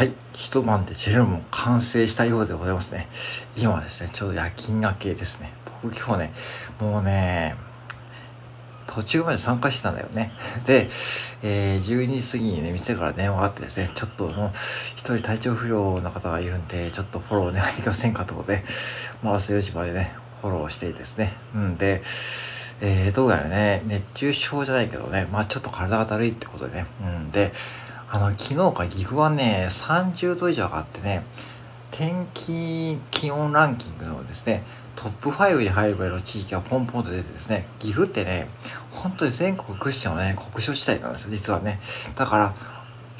はい一晩でジェルモン完成したようでございますね今はですねちょうど夜勤明けですね僕今日ねもうね途中まで参加してたんだよね。で、えー、12時過ぎにね、店から電話があってですね、ちょっともう、一人体調不良な方がいるんで、ちょっとフォローお願いできませんかということで、まあ、朝4時までね、フォローしてですね。うんで、えー、どうやらね、熱中症じゃないけどね、まあちょっと体がだるいってことでね。うんで、あの、昨日か岐阜はね、30度以上上がってね、天気気温ランキングのですね、トップ5に入るぐらいの地域がポンポンと出てですね、岐阜ってね、本当に全国屈指のね、国書地帯なんですよ、実はね。だから、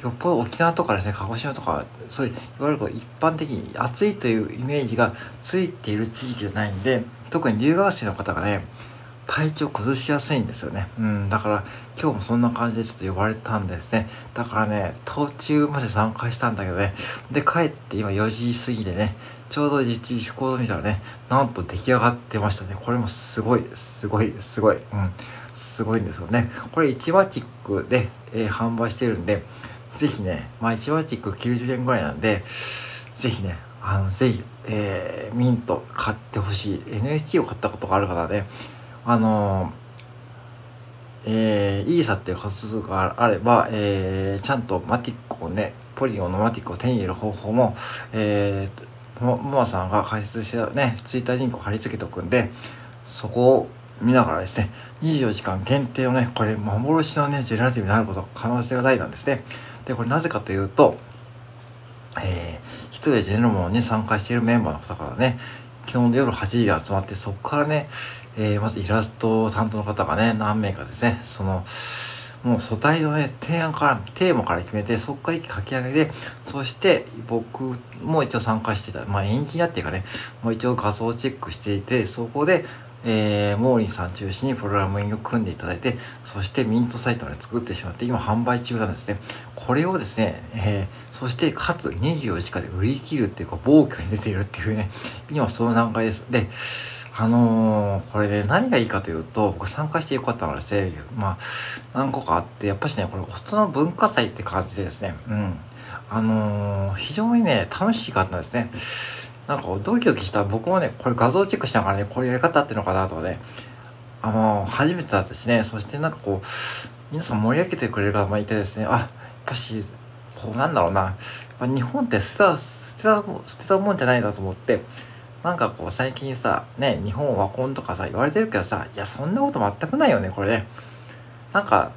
よっぽど沖縄とかですね、鹿児島とか、そういう、いわゆるこう一般的に暑いというイメージがついている地域じゃないんで、特に留学生の方がね、体調崩しやすいんですよね。うん、だから今日もそんな感じでちょっと呼ばれたんですね。だからね、途中まで参加したんだけどね、で帰って今4時過ぎでね、ちょうど実地コード見たらね、なんと出来上がってましたね。これもすごい、すごい、すごい、うん、すごいんですよね。これ1マチックで、えー、販売してるんで、ぜひね、まあ1マチック90円ぐらいなんで、ぜひね、あの、ぜひ、えー、ミント買ってほしい。NFT を買ったことがある方ね、あのえー、イーサっていう仮数があれば、えー、ちゃんとマティックをね、ポリゴンのマティックを手に入れる方法も、えー、も、もさんが解説してね、ツイッターリンクを貼り付けておくんで、そこを見ながらですね、24時間限定のね、これ幻のね、ジェラティブになること可能性が大なんですね。で、これなぜかというと、えー、一人でジェノモンに参加しているメンバーの方からね、昨日の夜8時で集まって、そこからね、えー、まずイラスト担当の方がね、何名かですね、その、もう素体のね、提案から、テーマから決めて、そこから一気書き上げで、そして僕も一応参加してた、まあエンジニアっていうかね、もう一応画像チェックしていて、そこで、えー、モーリンさん中心にプログラミングを組んでいただいて、そしてミントサイトで作ってしまって、今販売中なんですね。これをですね、えー、そしてかつ24時間で売り切るっていうか、暴挙に出ているっていうね、今その段階です。で、あのー、これで、ね、何がいいかというと、僕参加してよかったのはですね、まあ、何個かあって、やっぱしね、これ、大人の文化祭って感じでですね、うん。あのー、非常にね、楽しかったですね。なんかドキドキした。僕もね、これ画像チェックしながらね、こういうやり方っていうのかなとかね、あの、初めてだったしね、そしてなんかこう、皆さん盛り上げてくれる方もいてですね、あ、やっぱし、こうなんだろうな、やっぱ日本って捨てた、捨てた、捨てたもんじゃないなと思って、なんかこう最近さ、ね、日本はコンとかさ、言われてるけどさ、いや、そんなこと全くないよね、これね。なんか、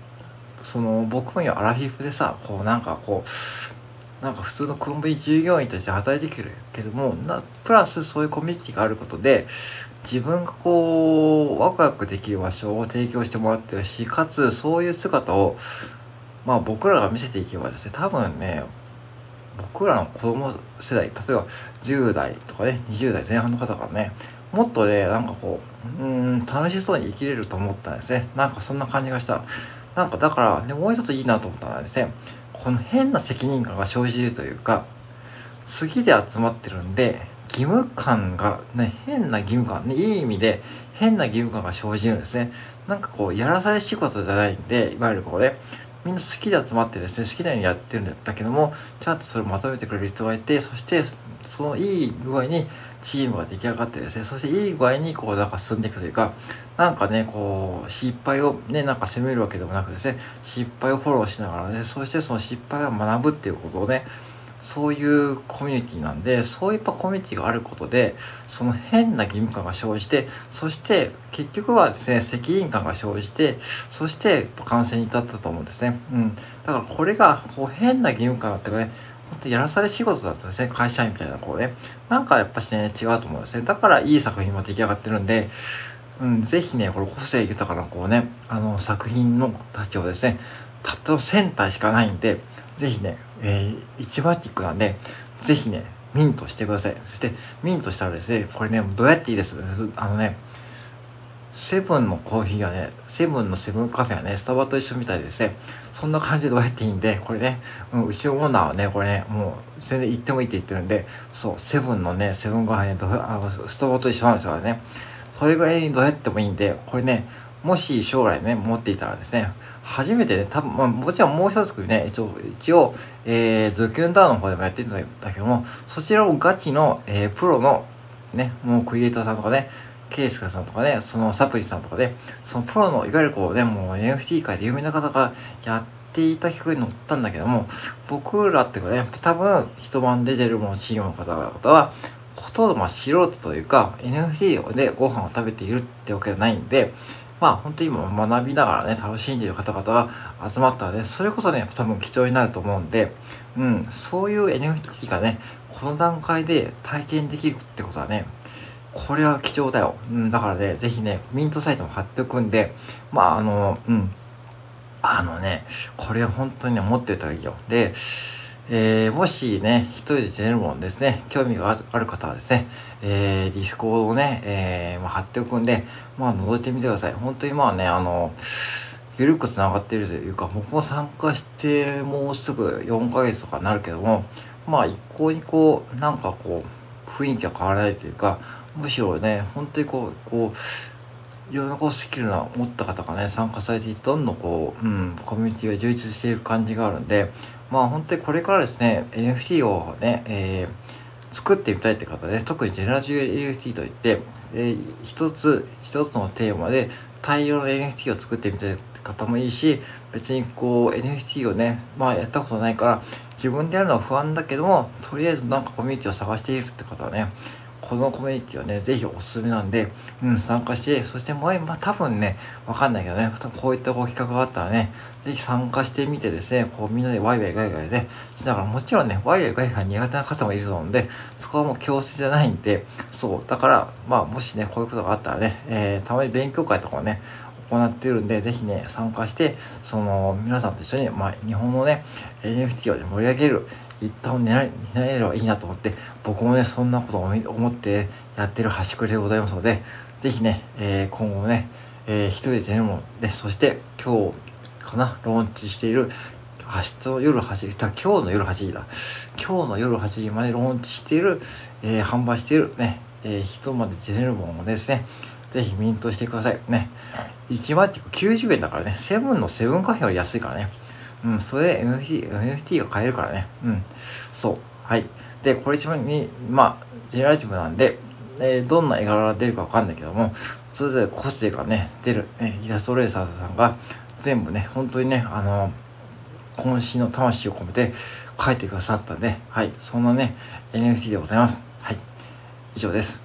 その、僕も今アラフィフでさ、こうなんかこう、なんか普通のコンビニ従業員として働いてくるけども、なプラスそういうコミュニティがあることで、自分がこう、ワクワクできる場所を提供してもらってるし、かつそういう姿を、まあ僕らが見せていけばですね、多分ね、僕らの子供世代例えば10代とかね20代前半の方がねもっとねなんかこううん楽しそうに生きれると思ったんですね。なんかそんな感じがした。なんかだから、ね、もう一ついいなと思ったのはですねこの変な責任感が生じるというか好きで集まってるんで義務感がね変な義務感ねいい意味で変な義務感が生じるんですね。なんかこうやらされ仕事じゃないんでいわゆるこうねみんな好きで集まってですね好きなようにやってるんだけどもちゃんとそれをまとめてくれる人がいてそしてそのいい具合にチームが出来上がってですねそしていい具合にこうなんか進んでいくというかなんかねこう失敗をねなんか責めるわけでもなくですね失敗をフォローしながらねそしてその失敗を学ぶっていうことをねそういうコミュニティなんでそういったコミュニティがあることでその変な義務感が生じてそして結局はですね責任感が生じてそして感染に至ったと思うんですね。うん、だからこれがこう変な義務感っていうかね本当やらされ仕事だったんですね。会社員みたいなこうね。なんかやっぱしね違うと思うんですね。だからいい作品も出来上がってるんでうん、ぜひね、これ個性豊かなこうね、あの作品のたちをですね、たったの1000体しかないんで、ぜひね、えー、1バティックなんで、ぜひね、ミントしてください。そして、ミントしたらですね、これね、どうやっていいです？あのね、セブンのコーヒーはね、セブンのセブンカフェはね、スタバと一緒みたいですね。そんな感じでどうやっていいんで、これね、うん、うちのオーナーはね、これね、もう全然行ってもいいって言ってるんで、そう、セブンのね、セブンカフェね、どあのスタバと一緒なんですよ、あれね。それぐらいにどうやってもいいんで、これね、もし将来ね、持っていたらですね、初めてね、多分、まあ、もちろんもう一つね、一応、一応、えー、ズキュンダウンの方でもやってたんだけども、そちらをガチの、えー、プロの、ね、もうクリエイターさんとかね、ケイスカさんとかね、そのサプリさんとかで、そのプロの、いわゆるこうね、もう NFT 界で有名な方がやっていた企画に乗ったんだけども、僕らっていうかね、多分、一晩で出るものチームの方々は、ほとんどまあ素人というか、NFT でご飯を食べているってわけじゃないんで、まあ本当に今学びながらね、楽しんでいる方々が集まったので、それこそね、多分貴重になると思うんで、うん、そういう NFT がね、この段階で体験できるってことはね、これは貴重だよ。うん、だからね、ぜひね、ミントサイトも貼っておくんで、まああの、うん、あのね、これ本当にね、持ってたらいいよ。で、えー、もしね、一人で出るもんですね、興味がある方はですね、えー、ディスコードをね、えー、まあ、貼っておくんで、まあ、覗いてみてください。本当にまあね、あの、ゆるく繋がってるというか、僕も参加してもうすぐ4ヶ月とかになるけども、まあ、一向にこう、なんかこう、雰囲気は変わらないというか、むしろね、本当にこう、こう、いろんなこうスキルを持った方がね、参加されていて、どんどんこう、うん、コミュニティが充実している感じがあるんで、まあ本当にこれからですね、NFT をね、えー、作ってみたいって方で、特にジェネラティブ NFT といって、えー、一つ一つのテーマで大量の NFT を作ってみたいって方もいいし別にこう NFT をねまあやったことないから自分でやるのは不安だけどもとりあえずなんかコミュニティを探しているって方はねこのコミュニティはね、ぜひおすすめなんで、うん、参加して、そしてもう、まあ、多分ね、わかんないけどね、こういったこう企画があったらね、ぜひ参加してみてですね、こうみんなでワイワイガイガイね、しながら、もちろんね、ワイワイガイガイ苦手な方もいると思うんで、そこはもう強制じゃないんで、そう、だから、まあ、もしね、こういうことがあったらね、えー、たまに勉強会とかね、行ってるんで、ぜひね、参加して、その、皆さんと一緒に、まあ、日本のね、NFT を、ね、盛り上げる、一旦を狙えればいいなと思って、僕もね、そんなことを思ってやってる端くれでございますので、ぜひね、えー、今後もね、えー、一人で出るもので、そして今日かな、ローンチしている、明日の夜8時、今日の夜8時だ。今日の夜8時までローンチしている、えー、販売しているね、えー、人まで出れるものもですね、ぜひミントしてください。ね。1万って90円だからね、セブンのセブンカフェより安いからね。うん、それで NFT、NFT が買えるからね。うん。そう。はい。で、これ一番に、まあ、ジェネラティブなんで、えー、どんな絵柄が出るかわかんないけども、それぞれ個性がね、出る、ね、イラストレーサーさんが、全部ね、本当にね、あの、渾身の魂を込めて書いてくださったんで、はい、そんなね、NFT でございます。はい、以上です。